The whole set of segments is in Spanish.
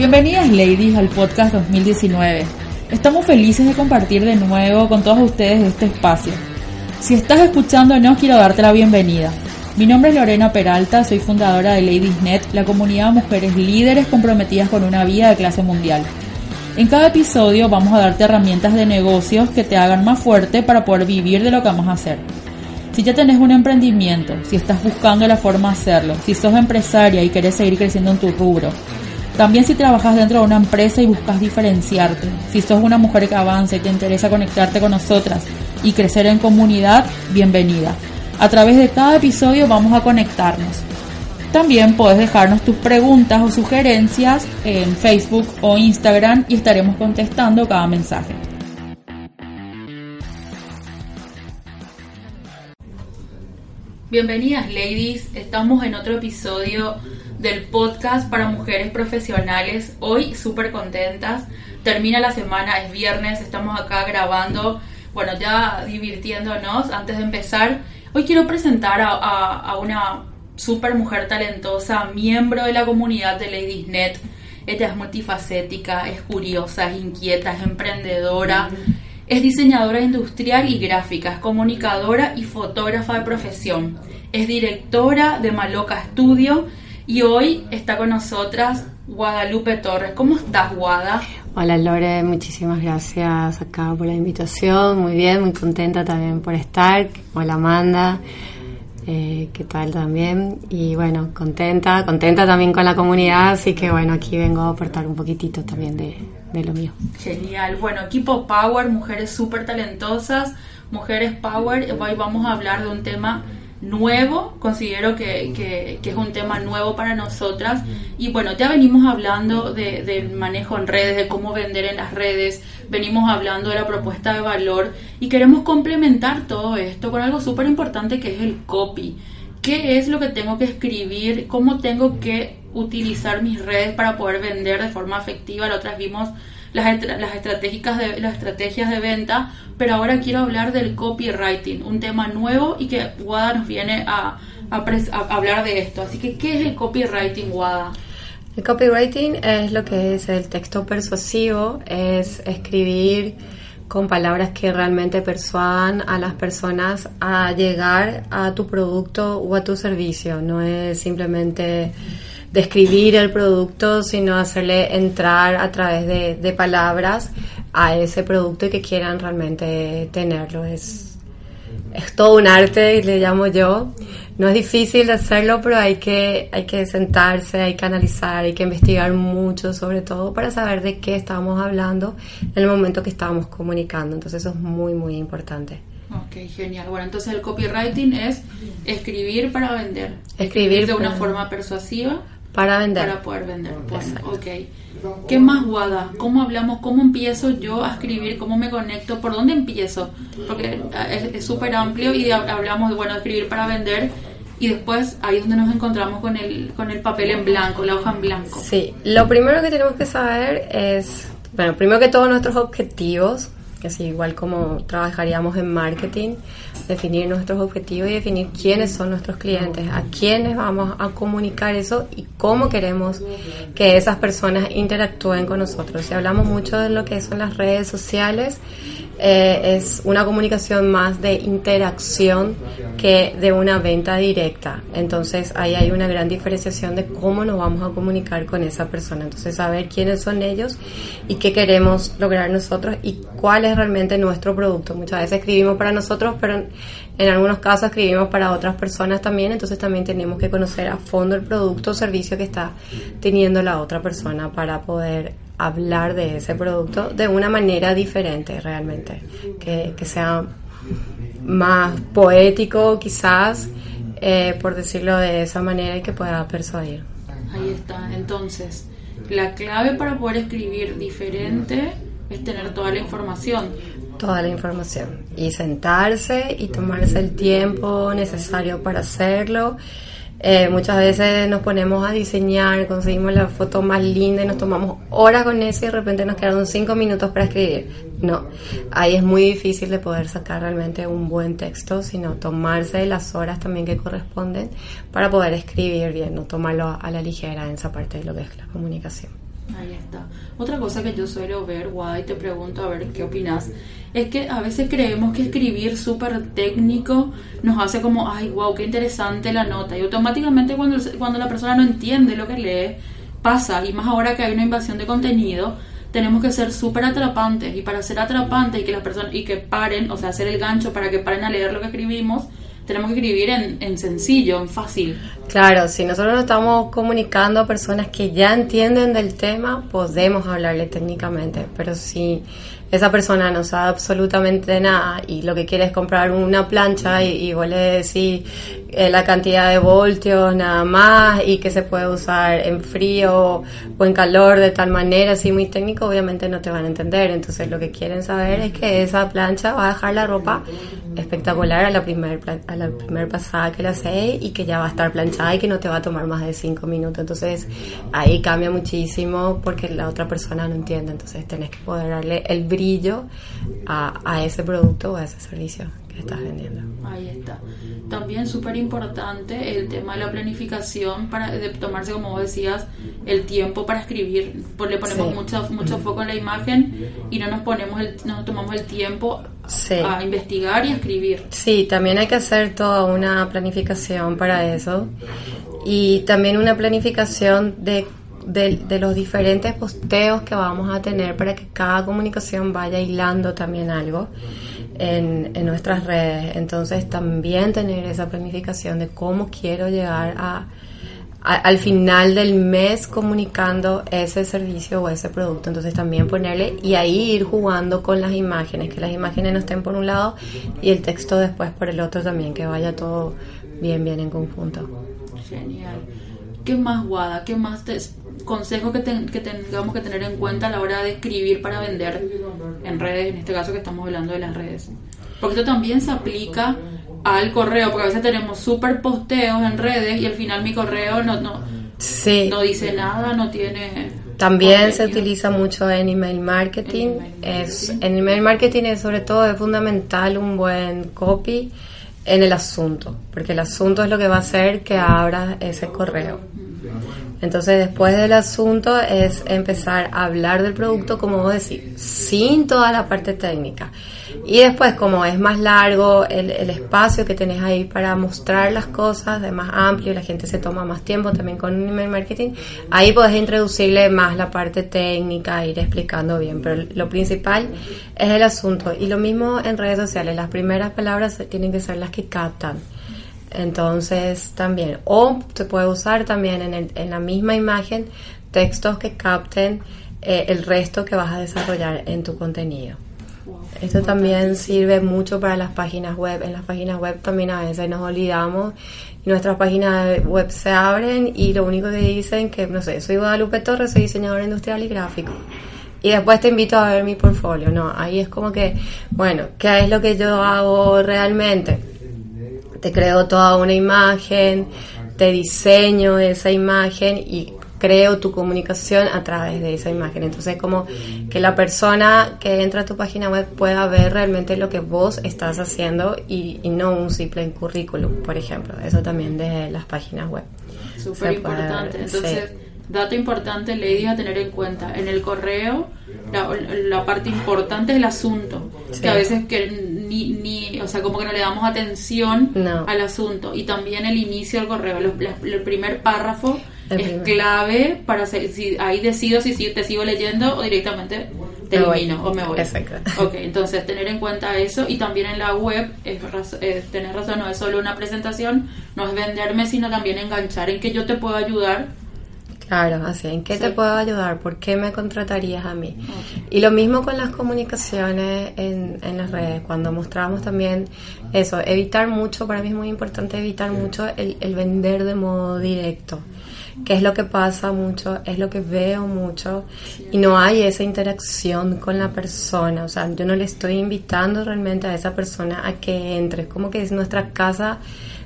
Bienvenidas ladies al podcast 2019. Estamos felices de compartir de nuevo con todos ustedes este espacio. Si estás escuchándonos quiero darte la bienvenida. Mi nombre es Lorena Peralta, soy fundadora de LadiesNet, la comunidad de mujeres líderes comprometidas con una vida de clase mundial. En cada episodio vamos a darte herramientas de negocios que te hagan más fuerte para poder vivir de lo que vamos a hacer. Si ya tenés un emprendimiento, si estás buscando la forma de hacerlo, si sos empresaria y querés seguir creciendo en tu rubro, también si trabajas dentro de una empresa y buscas diferenciarte, si sos una mujer que avanza y te interesa conectarte con nosotras y crecer en comunidad, bienvenida. A través de cada episodio vamos a conectarnos. También puedes dejarnos tus preguntas o sugerencias en Facebook o Instagram y estaremos contestando cada mensaje. Bienvenidas ladies, estamos en otro episodio del podcast para mujeres profesionales. Hoy súper contentas, termina la semana, es viernes, estamos acá grabando, bueno, ya divirtiéndonos. Antes de empezar, hoy quiero presentar a, a una súper mujer talentosa, miembro de la comunidad de Ladiesnet. Ella es multifacética, es curiosa, es inquieta, es emprendedora. Es diseñadora industrial y gráfica, es comunicadora y fotógrafa de profesión. Es directora de Maloca Studio y hoy está con nosotras Guadalupe Torres. ¿Cómo estás, Guada? Hola, Lore. Muchísimas gracias acá por la invitación. Muy bien, muy contenta también por estar. Hola, Amanda. Eh, ¿Qué tal también? Y bueno, contenta, contenta también con la comunidad, así que bueno, aquí vengo a aportar un poquitito también de, de lo mío. Genial. Bueno, equipo Power, mujeres súper talentosas, mujeres Power. Hoy vamos a hablar de un tema nuevo, considero que, que, es un tema nuevo para nosotras. Y bueno, ya venimos hablando de, del manejo en redes, de cómo vender en las redes, venimos hablando de la propuesta de valor y queremos complementar todo esto con algo súper importante que es el copy. ¿Qué es lo que tengo que escribir? ¿Cómo tengo que utilizar mis redes para poder vender de forma efectiva? La otra vimos las, las, estratégicas de, las estrategias de venta, pero ahora quiero hablar del copywriting, un tema nuevo y que Wada nos viene a, a, hablar de esto. Así que, ¿qué es el copywriting, Wada? El copywriting es lo que es el texto persuasivo, es escribir con palabras que realmente persuadan a las personas a llegar a tu producto o a tu servicio. No es simplemente describir el producto, sino hacerle entrar a través de, palabras a ese producto y que quieran realmente tenerlo. Es, es todo un arte, le llamo yo. No es difícil de hacerlo, pero hay que, hay que sentarse, hay que analizar, hay que investigar mucho, sobre todo para saber de qué estábamos hablando en el momento que estábamos comunicando. Entonces eso es muy, muy importante. Ok, genial. Bueno, entonces el copywriting es escribir para vender. Escribir, de una forma persuasiva. Para vender. Para poder vender. Bueno, ok. ¿Qué más, Guada? ¿Cómo hablamos? ¿Cómo empiezo yo a escribir? ¿Cómo me conecto? ¿Por dónde empiezo? Porque es súper amplio y hablamos de, bueno, escribir para vender y después ahí es donde nos encontramos con el, con el papel en blanco, la hoja en blanco. Sí, lo primero que tenemos que saber es, bueno, primero que todos nuestros objetivos, que así igual como trabajaríamos en marketing, definir nuestros objetivos y definir quiénes son nuestros clientes, a quiénes vamos a comunicar eso y cómo queremos que esas personas interactúen con nosotros. Si hablamos mucho de lo que son las redes sociales, eh, es una comunicación más de interacción que de una venta directa. Entonces ahí hay una gran diferenciación de cómo nos vamos a comunicar con esa persona. Entonces saber quiénes son ellos y qué queremos lograr nosotros y cuál es realmente nuestro producto. Muchas veces escribimos para nosotros, pero en algunos casos escribimos para otras personas también. Entonces también tenemos que conocer a fondo el producto o servicio que está teniendo la otra persona para poder hablar de ese producto de una manera diferente realmente, que, sea más poético quizás, eh, por decirlo de esa manera y que pueda persuadir. Ahí está, entonces, la clave para poder escribir diferente es tener toda la información. Toda la información. Y sentarse y tomarse el tiempo necesario para hacerlo eh, muchas veces nos ponemos a diseñar, conseguimos la foto más linda y nos tomamos horas con eso y de repente nos quedaron cinco minutos para escribir. No, ahí es muy difícil de poder sacar realmente un buen texto, sino tomarse las horas también que corresponden para poder escribir bien, no tomarlo a la ligera en esa parte de lo que es la comunicación. Ahí está. Otra cosa que yo suelo ver, Guada, y te pregunto a ver qué opinas, es que a veces creemos que escribir súper técnico nos hace como, ay, wow, qué interesante la nota. Y automáticamente cuando, cuando la persona no entiende lo que lee, pasa. Y más ahora que hay una invasión de contenido, tenemos que ser súper atrapantes. Y para ser atrapantes y que las personas, y que paren, o sea, hacer el gancho para que paren a leer lo que escribimos, tenemos que escribir en, en, sencillo, en fácil. Claro, si nosotros nos estamos comunicando a personas que ya entienden del tema, podemos hablarle técnicamente, pero si esa persona no sabe absolutamente nada y lo que quiere es comprar una plancha y, y vos eh, la cantidad de voltios nada más y que se puede usar en frío o en calor de tal manera, así muy técnico, obviamente no te van a entender. Entonces lo que quieren saber es que esa plancha va a dejar la ropa espectacular a la primer, a la primer pasada que la haces y que ya va a estar planchada y que no te va a tomar más de 5 minutos. Entonces ahí cambia muchísimo porque la otra persona no entiende. Entonces tenés que poder darle el brillo a, a ese producto o a ese servicio que estás vendiendo. Ahí está. También súper importante el tema de la planificación para de tomarse, como vos decías, el tiempo para escribir. Pues le ponemos Sí. mucho, mucho foco en la imagen y no nos ponemos el, no nos tomamos el tiempo Sí. a investigar y a escribir. Sí, también hay que hacer toda una planificación para eso y también una planificación de, de, de los diferentes posteos que vamos a tener para que cada comunicación vaya hilando también algo en, en nuestras redes. Entonces también tener esa planificación de cómo quiero llegar a, al final del mes comunicando ese servicio o ese producto. Entonces también ponerle y ahí ir jugando con las imágenes, que las imágenes no estén por un lado y el texto después por el otro también, que vaya todo bien, bien en conjunto. Genial. ¿Qué más, Guada? ¿Qué más te, consejos que, ten- que tengamos que tener en cuenta a la hora de escribir para vender en redes? En este caso que estamos hablando de las redes. Porque esto también se aplica al correo, porque a veces tenemos súper posteos en redes y al final mi correo no, no, Sí. no dice nada, no tiene... También se utiliza mucho en email marketing. En email Es, marketing. en email marketing es sobre todo es fundamental un buen copy en el asunto, porque el asunto es lo que va a hacer que abra ese correo. Entonces después del asunto es empezar a hablar del producto, como vos decís, sin toda la parte técnica. Y después, como es más largo el, el espacio que tenés ahí para mostrar las cosas, de más amplio, la gente se toma más tiempo también con email marketing, ahí podés introducirle más la parte técnica, ir explicando bien. Pero lo principal es el asunto. Y lo mismo en redes sociales, las primeras palabras tienen que ser las que captan. Entonces también, o se puede usar también en, el- en la misma imagen textos que capten eh, el resto que vas a desarrollar en tu contenido. Esto también sirve mucho para las páginas web. En las páginas web también a veces nos olvidamos y nuestras páginas web se abren y lo único que dicen que, no sé, soy Guadalupe Torres, soy diseñadora industrial y gráfico. Y después te invito a ver mi portfolio. No, ahí es como que, bueno, ¿qué es lo que yo hago realmente? Te creo toda una imagen, te diseño esa imagen y creo tu comunicación a través de esa imagen. Entonces, como que la persona que entra a tu página web pueda ver realmente lo que vos estás haciendo y, y no un simple currículum, por ejemplo. Eso también de las páginas web. Súper puede importante. Entonces, sí. dato importante, ladies, a tener en cuenta. En el correo, la, la parte importante es el asunto. Sí. Que a veces que ni, ni, o sea, como que no le damos atención No. al asunto. Y también el inicio del correo. Los- el primer párrafo El es primer. clave para se- si ahí decido si, si te sigo leyendo o directamente te Me voy. o me voy. Exacto. Ok, entonces tener en cuenta eso y también en la web, es, raz- eh, tenés razón, no es solo una presentación, no es venderme, sino también enganchar en que yo te puedo ayudar. Claro, así, ¿en qué Sí. te puedo ayudar? ¿Por qué me contratarías a mí? Y lo mismo con las comunicaciones en, en las redes, cuando mostramos también eso, evitar mucho, para mí es muy importante evitar mucho el, el vender de modo directo, que es lo que pasa mucho, es lo que veo mucho, y no hay esa interacción con la persona, o sea, yo no le estoy invitando realmente a esa persona a que entre, es como que es nuestra casa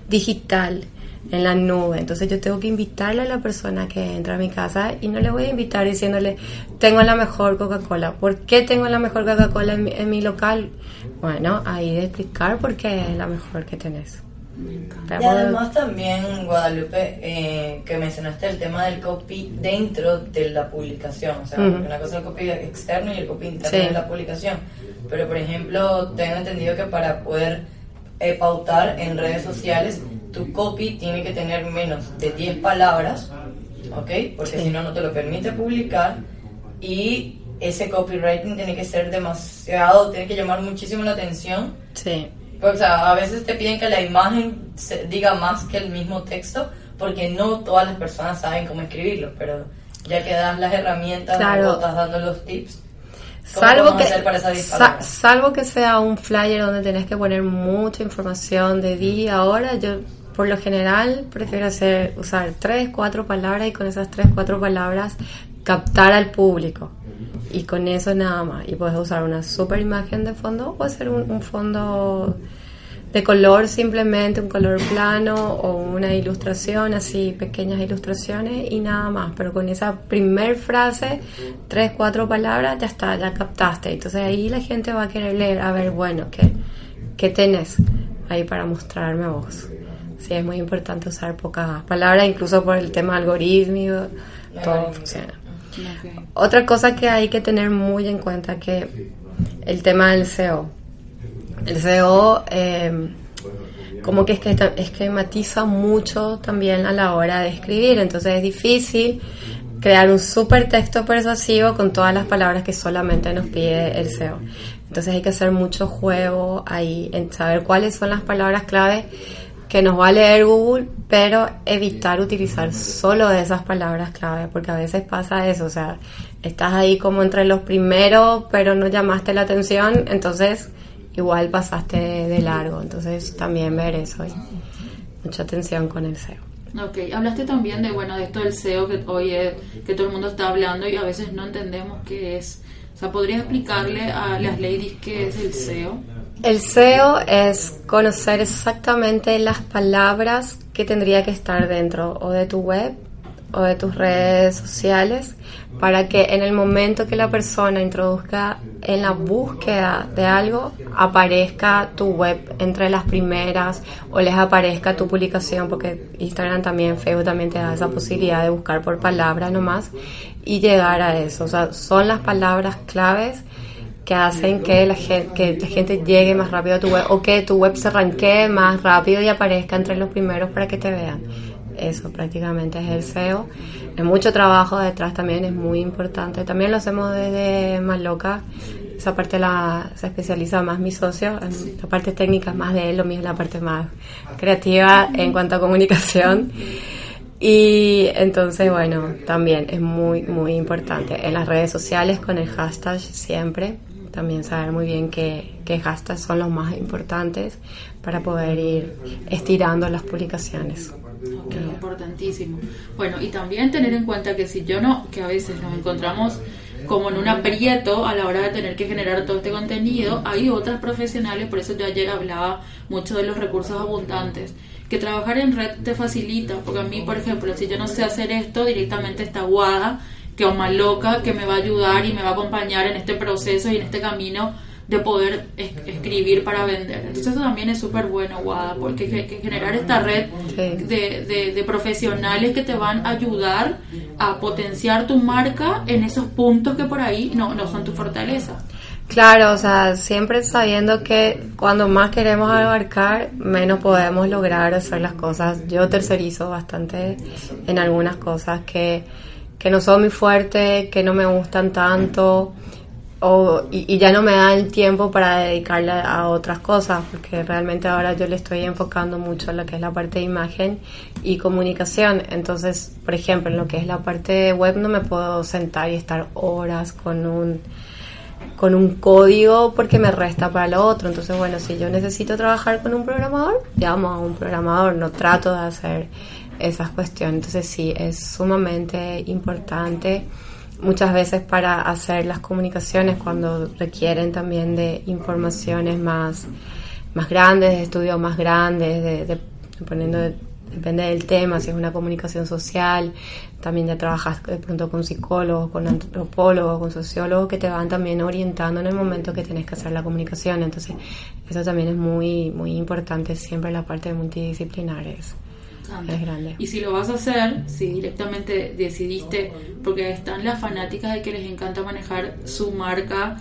digital en la nube. Entonces yo tengo que invitarle a la persona que entra a mi casa y no le voy a invitar diciéndole, tengo la mejor Coca-Cola. ¿Por qué tengo la mejor Coca-Cola en en mi local? Bueno, ahí de explicar por qué es la mejor que tenés. Y además también, Guadalupe, eh, que mencionaste el tema del copy dentro de la publicación. O sea, una cosa es el copy externo y el copy interno de la publicación. Pero, por ejemplo, tengo entendido que para poder eh, pautar en redes sociales, tu copy tiene que tener menos de 10 palabras, ¿ok? Porque si no, no te lo permite publicar. Y ese copywriting tiene que ser demasiado, tiene que llamar muchísimo la atención. Sí. O sea, a veces te piden que la imagen diga más que el mismo texto, porque no todas las personas saben cómo escribirlo, pero ya que das las herramientas, claro. estás dando los tips. Salvo que, salvo que sea un flyer donde tenés que poner mucha información de día, ahora yo por lo general prefiero hacer usar tres, cuatro palabras y con esas tres, cuatro palabras captar al público y con eso nada más. Y puedes usar una super imagen de fondo o hacer un, fondo de color simplemente, un color plano o una ilustración, así pequeñas ilustraciones y nada más. Pero con esa primer frase, tres, cuatro palabras, ya está, ya captaste. Entonces ahí la gente va a querer leer, a ver, bueno, ¿qué, qué tenés ahí para mostrarme vos? Sí, es muy importante usar pocas palabras, incluso por el tema algoritmo, todo funciona. Otra cosa que hay que tener muy en cuenta que el tema del SEO. El SEO eh, como que esquematiza mucho también a la hora de escribir, entonces es difícil crear un super texto persuasivo con todas las palabras que solamente nos pide el SEO. Entonces hay que hacer mucho juego ahí en saber cuáles son las palabras clave que nos va a leer Google, pero evitar utilizar solo esas palabras clave, porque a veces pasa eso, o sea, estás ahí como entre los primeros, pero no llamaste la atención, entonces igual pasaste de largo, entonces también ver eso, mucha atención con el SEO. Ok, hablaste también de, bueno, de esto del SEO que hoy es, que todo el mundo está hablando y a veces no entendemos qué es. O sea, ¿podría explicarle a las ladies qué es el SEO? El SEO es conocer exactamente las palabras que tendría que estar dentro o de tu web o de tus redes sociales para que en el momento que la persona introduzca en la búsqueda de algo aparezca tu web entre las primeras o les aparezca tu publicación porque Instagram también, Facebook también te da esa posibilidad de buscar por palabra nomás y llegar a eso. O sea, son las palabras claves que hacen que la, gente, que la gente llegue más rápido a tu web o que tu web se arranque más rápido y aparezca entre los primeros para que te vean. Eso prácticamente es el SEO. Hay mucho trabajo detrás también, es muy importante. También lo hacemos desde Más Loca. Esa parte la, se especializa más mi socio. La parte técnica es más de él, lo mío es la parte más creativa en cuanto a comunicación. Y entonces, bueno, también es muy, muy importante. En las redes sociales con el hashtag siempre también saber muy bien qué, qué hashtags son los más importantes para poder ir estirando las publicaciones. Ok, importantísimo. Bueno, y también tener en cuenta que si yo no, que a veces nos encontramos como en un aprieto a la hora de tener que generar todo este contenido, hay otras profesionales, por eso yo ayer hablaba mucho de los recursos abundantes, que trabajar en red te facilita, porque a mí, por ejemplo, si yo no sé hacer esto, directamente está Guada que más loca, que me va a ayudar y me va a acompañar en este proceso y en este camino de poder escribir para vender. Entonces eso también es súper bueno, Guada, porque que, generar esta red de, de, profesionales que te van a ayudar a potenciar tu marca en esos puntos que por ahí no, no son tu fortaleza. Claro, o sea, siempre sabiendo que cuando más queremos abarcar, menos podemos lograr hacer las cosas. Yo tercerizo bastante en algunas cosas que que no son muy fuertes, que no me gustan tanto, o, y, ya no me da el tiempo para dedicarle a otras cosas, porque realmente ahora yo le estoy enfocando mucho en lo que es la parte de imagen y comunicación. Entonces, por ejemplo, en lo que es la parte web no me puedo sentar y estar horas con un con un código porque me resta para lo otro. Entonces, bueno, si yo necesito trabajar con un programador, llamo a un programador, no trato de hacer esas cuestiones. Entonces sí, es sumamente importante muchas veces para hacer las comunicaciones cuando requieren también de informaciones más, más grandes, de estudios más grandes, de, poniendo depende del tema, si es una comunicación social, también ya trabajas de pronto con psicólogos, con antropólogos, con sociólogos que te van también orientando en el momento que tienes que hacer la comunicación. Entonces, eso también es muy, muy importante siempre la parte multidisciplinar. Es, es grande. Y si lo vas a hacer, si directamente decidiste, porque están las fanáticas de que les encanta manejar su marca,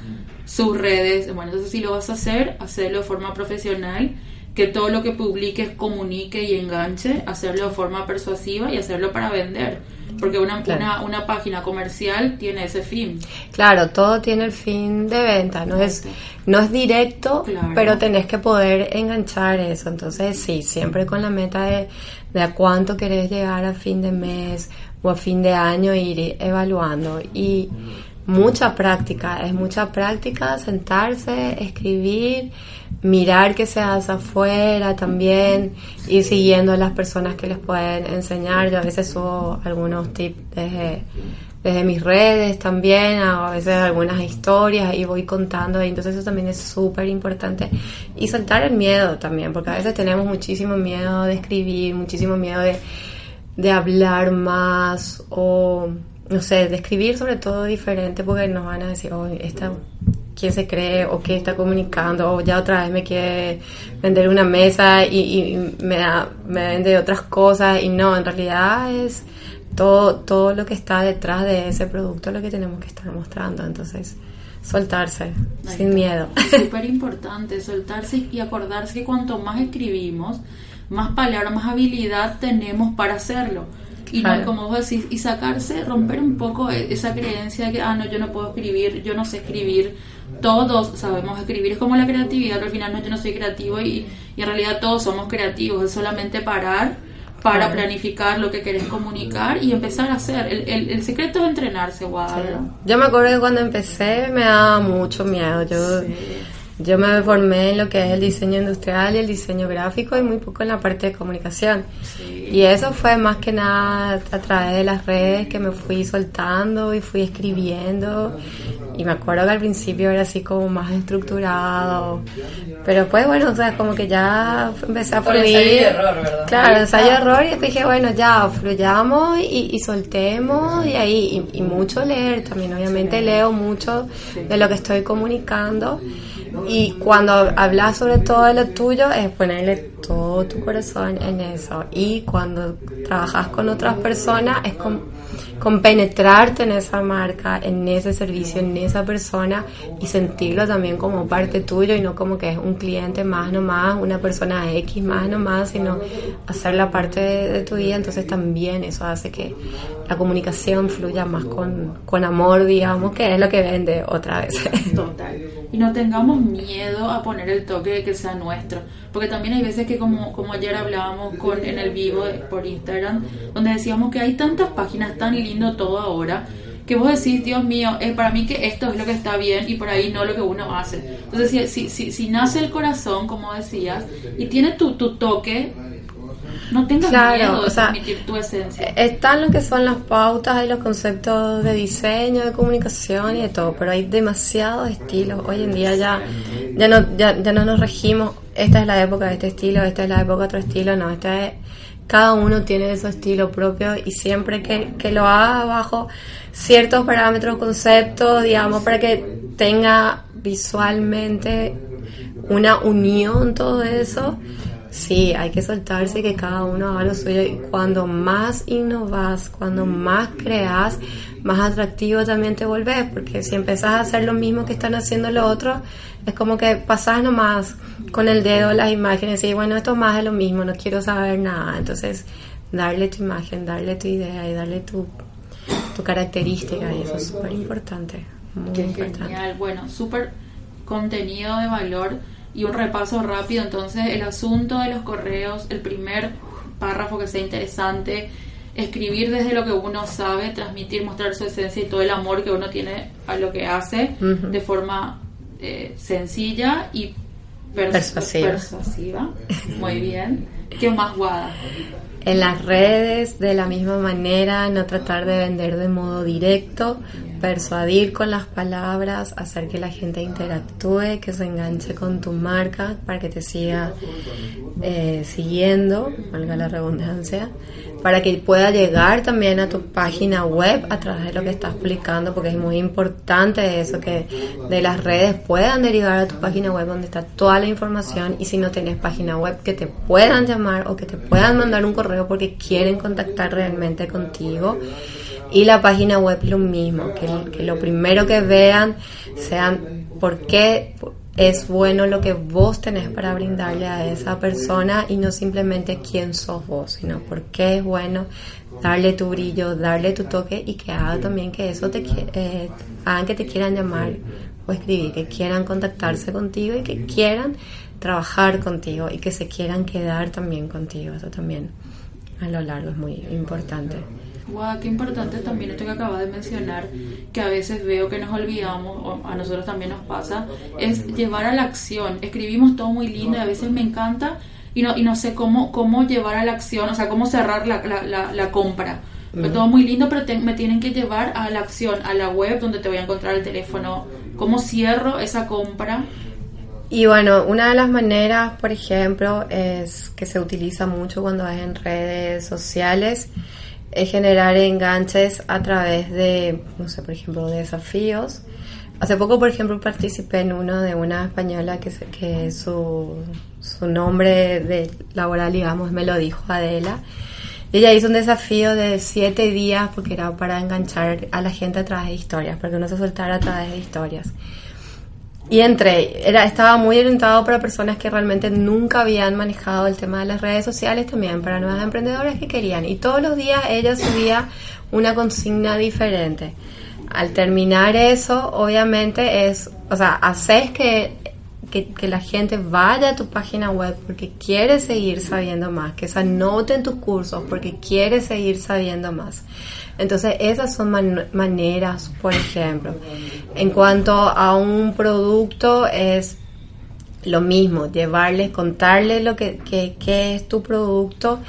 sus redes, bueno, entonces si lo vas a hacer, hacerlo de forma profesional que todo lo que publiques comunique y enganche, hacerlo de forma persuasiva y hacerlo para vender. Porque una, una, una, página comercial tiene ese fin. Claro, todo tiene el fin de venta, no es, no es directo, pero tenés que poder enganchar eso. Entonces, sí, siempre con la meta de, de a cuánto querés llegar a fin de mes o a fin de año, ir evaluando. Y mucha práctica, es mucha práctica sentarse, escribir mirar qué se hace afuera también, ir siguiendo a las personas que les pueden enseñar. Yo a veces subo algunos tips desde, desde mis redes también, a veces algunas historias y voy contando. Entonces eso también es súper importante. Y soltar el miedo también, porque a veces tenemos muchísimo miedo de escribir, muchísimo miedo de, de hablar más o no sé, de escribir sobre todo diferente porque nos van a decir, oh, esta quién se cree o qué está comunicando o ya otra vez me quiere vender una mesa y, me, da, me vende otras cosas y no, en realidad es todo, todo lo que está detrás de ese producto lo que tenemos que estar mostrando. Entonces, soltarse, sin miedo. Súper importante, soltarse y acordarse que cuanto más escribimos, más palabras, más habilidad tenemos para hacerlo. Y no, como vos decís, y sacarse, romper un poco e, esa creencia de que, ah, no, yo no puedo escribir, yo no sé escribir, todos sabemos escribir, es como la creatividad, al final no, yo no soy creativo y, en realidad todos somos creativos, es solamente parar para planificar lo que querés comunicar y empezar a hacer. El, el, secreto es entrenarse, Guadalupe. Yo me acuerdo que cuando empecé me daba mucho miedo. Yo, yo me formé en lo que es el diseño industrial y el diseño gráfico y muy poco en la parte de comunicación. Y eso fue más que nada a través de las redes que me fui soltando y fui escribiendo. Y me acuerdo que al principio era así como más estructurado. Pero pues bueno, o sea, como que ya empecé a fluir. Ensayo y error, ¿verdad? Claro, ensayo y error. Y dije, bueno, ya, fluyamos y, y soltemos. Y ahí, y, y mucho leer también. Obviamente leo mucho de lo que estoy comunicando. Y cuando hablas sobre todo de lo tuyo, es ponerle todo tu corazón en eso. Y cuando trabajas con otras personas, es con, con, penetrarte en esa marca, en ese servicio, en esa persona y sentirlo también como parte tuyo y no como que es un cliente más nomás, una persona X más nomás, sino hacer la parte de, tu vida. Entonces también eso hace que la comunicación fluya más con, con amor, digamos, que es lo que vende otra vez. Total y no tengamos miedo a poner el toque de que sea nuestro. Porque también hay veces que como, como ayer hablábamos con, en el vivo por Instagram, donde decíamos que hay tantas páginas tan lindo todo ahora, que vos decís, Dios mío, es para mí que esto es lo que está bien y por ahí no lo que uno hace. Entonces, si, si, si, nace el corazón, como decías, y tiene tu, tu toque, no tengas miedo de transmitir tu esencia. Están lo que son las pautas y los conceptos de diseño, de comunicación y de todo, pero hay demasiados estilos. Hoy en día ya, ya, no, ya, ya no nos regimos, esta es la época de este estilo, esta es la época de otro estilo, no, esta es, cada uno tiene su estilo propio y siempre que, que lo haga bajo ciertos parámetros, conceptos, digamos, para que tenga visualmente una unión todo eso Sí, hay que soltarse que cada uno haga lo suyo y cuando más innovas, cuando más creas, más atractivo también te volvés, porque si empezás a hacer lo mismo que están haciendo los otros, es como que pasás nomás con el dedo las imágenes y bueno, esto más es lo mismo, no quiero saber nada. Entonces, darle tu imagen, darle tu idea y darle tu, tu característica y eso es súper importante. Muy importante. Genial, bueno, súper contenido de valor y un repaso rápido. Entonces, el asunto de los correos, el primer párrafo que sea interesante, escribir desde lo que uno sabe, transmitir, mostrar su esencia y todo el amor que uno tiene a lo que hace de forma eh, sencilla y persuasiva. persuasiva. Muy bien. ¿Qué más, Guada? En las redes, de la misma manera, no tratar de vender de modo directo, persuadir con las palabras, hacer que la gente interactúe, que se enganche con tu marca para que te siga eh, siguiendo, valga la redundancia, para que pueda llegar también a tu página web a través de lo que estás publicando, porque es muy importante eso, que de las redes puedan derivar a tu página web donde está toda la información y si no tienes página web que te puedan llamar o que te puedan mandar un correo porque quieren contactar realmente contigo. Y la página web lo mismo, que, lo primero que vean sean por qué es bueno lo que vos tenés para brindarle a esa persona y no simplemente quién sos vos, sino por qué es bueno darle tu brillo, darle tu toque y que haga también que eso te eh, hagan que te quieran llamar o escribir, que quieran contactarse contigo y que quieran trabajar contigo y que se quieran quedar también contigo. Eso también a lo largo es muy importante. Wow, qué importante también esto que acabas de mencionar, que a veces veo que nos olvidamos, o a nosotros también nos pasa, es llevar a la acción. Escribimos todo muy lindo y a veces me encanta y no, y no sé cómo, cómo llevar a la acción, o sea, cómo cerrar la, la, la, compra. todo muy lindo, pero me tienen que llevar a la acción, a la web donde te voy a encontrar el teléfono. ¿Cómo cierro esa compra? Y bueno, una de las maneras, por ejemplo, es que se utiliza mucho cuando es en redes sociales es generar enganches a través de, no sé, por ejemplo, desafíos. Hace poco, por ejemplo, participé en uno de una española que, que su, su nombre de laboral, digamos, me lo dijo Adela. Ella hizo un desafío de siete días porque era para enganchar a la gente a través de historias, para que uno se soltara a través de historias. Y entré, era, estaba muy orientado para personas que realmente nunca habían manejado el tema de las redes sociales, también para nuevas emprendedoras que querían. Y todos los días ella subía una consigna diferente. Al terminar eso, obviamente es, o sea, haces que, que, que, la gente vaya a tu página web porque quiere seguir sabiendo más, que se anote en tus cursos porque quiere seguir sabiendo más. Entonces, esas son maneras, por ejemplo. En cuanto a un producto, es lo mismo, llevarles, contarles lo que, que, es tu producto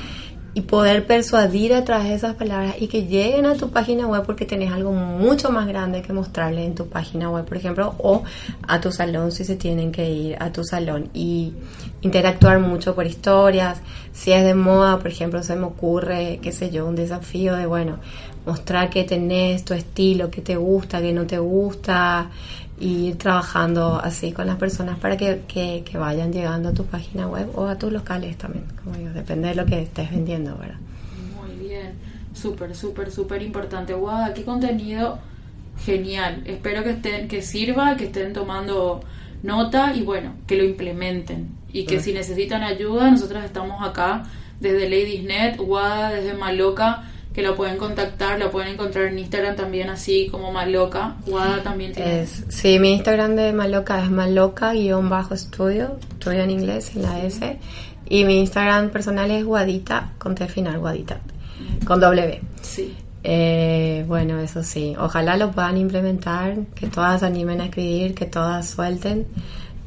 y poder persuadir a través de esas palabras y que lleguen a tu página web porque tenés algo mucho más grande que mostrarles en tu página web, por ejemplo, o a tu salón si se tienen que ir a tu salón y interactuar mucho por historias. Si es de moda, por ejemplo, se me ocurre, qué sé yo, un desafío de, bueno, mostrar que tenés tu estilo, que te gusta, que no te gusta, y ir trabajando así con las personas para que, que, vayan llegando a tu página web o a tus locales también, como digo, depende de lo que estés vendiendo, ¿verdad? Muy bien, súper, súper, súper importante. Wow, aquí contenido genial. Espero que estén, que sirva, que estén tomando nota y bueno, que lo implementen. Y que si necesitan ayuda, nosotros estamos acá desde Ladiesnet, WADA, desde Maloca que lo pueden contactar, lo pueden encontrar en Instagram también así como Maloca. Guada también tiene. Es, sí, mi Instagram de Maloca es maloca-estudio, estudio en inglés en la S. Y mi Instagram personal es Guadita, con T final, Guadita, con W. Sí. Eh, bueno, eso sí, ojalá lo puedan implementar, que todas animen a escribir, que todas suelten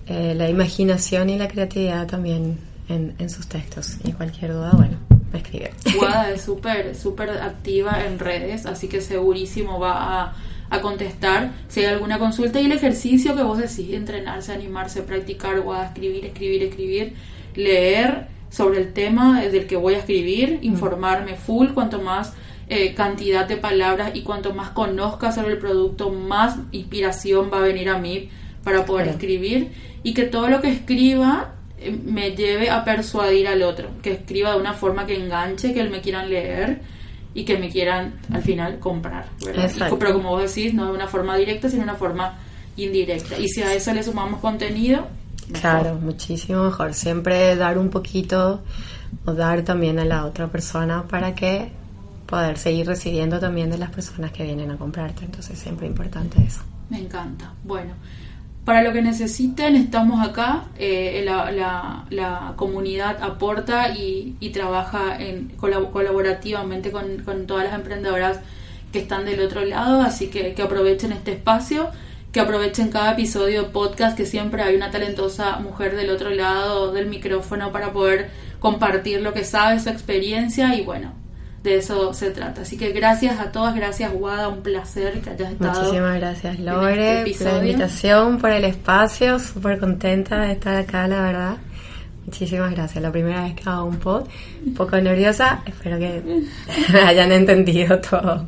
eh, la imaginación y la creatividad también en, en sus textos. Y cualquier duda, bueno, escribe. Guada es súper, súper activa en redes, así que segurísimo va a, a, contestar. Si hay alguna consulta y el ejercicio que vos decís, entrenarse, animarse, practicar, Guada, escribir, escribir, escribir, leer sobre el tema del que voy a escribir, informarme full, cuanto más eh, cantidad de palabras y cuanto más conozca sobre el producto, más inspiración va a venir a mí para poder escribir. Y que todo lo que escriba me lleve a persuadir al otro, que escriba de una forma que enganche, que él me quieran leer y que me quieran al final comprar. pero como vos decís, no de una forma directa, sino de una forma indirecta. Y si a eso le sumamos contenido... Claro, muchísimo mejor. Siempre dar un poquito o dar también a la otra persona para que poder seguir recibiendo también de las personas que vienen a comprarte. Entonces siempre importante eso. Me encanta. Bueno, para lo que necesiten, estamos acá. Eh, la, comunidad aporta y, trabaja en, colaborativamente con, todas las emprendedoras que están del otro lado, así que, que aprovechen este espacio, que aprovechen cada episodio podcast, que siempre hay una talentosa mujer del otro lado del micrófono para poder compartir lo que sabe, su experiencia y bueno, de eso se trata. Así que gracias a todas, gracias Wada, un placer que hayas estado. Muchísimas gracias Lore este por la invitación, por el espacio, súper contenta de estar acá, la verdad. Muchísimas gracias. La primera vez que hago un pod, un poco nerviosa. Espero que me hayan entendido todo.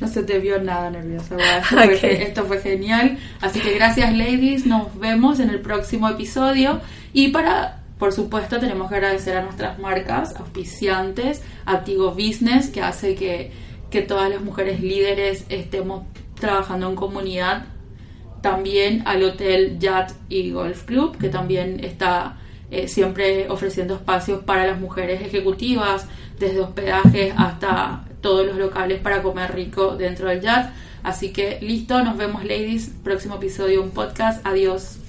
No se te vio nada nerviosa. esto fue genial. Así que gracias, ladies. Nos vemos en el próximo episodio. Y para por supuesto, tenemos que agradecer a nuestras marcas, auspiciantes, Activo Business, que hace que, que todas las mujeres líderes estemos trabajando en comunidad. También al Hotel Yacht y Golf Club, que también está eh, siempre ofreciendo espacios para las mujeres ejecutivas, desde hospedajes hasta todos los locales para comer rico dentro del yacht. Así que listo, nos vemos ladies, próximo episodio, un podcast, adiós.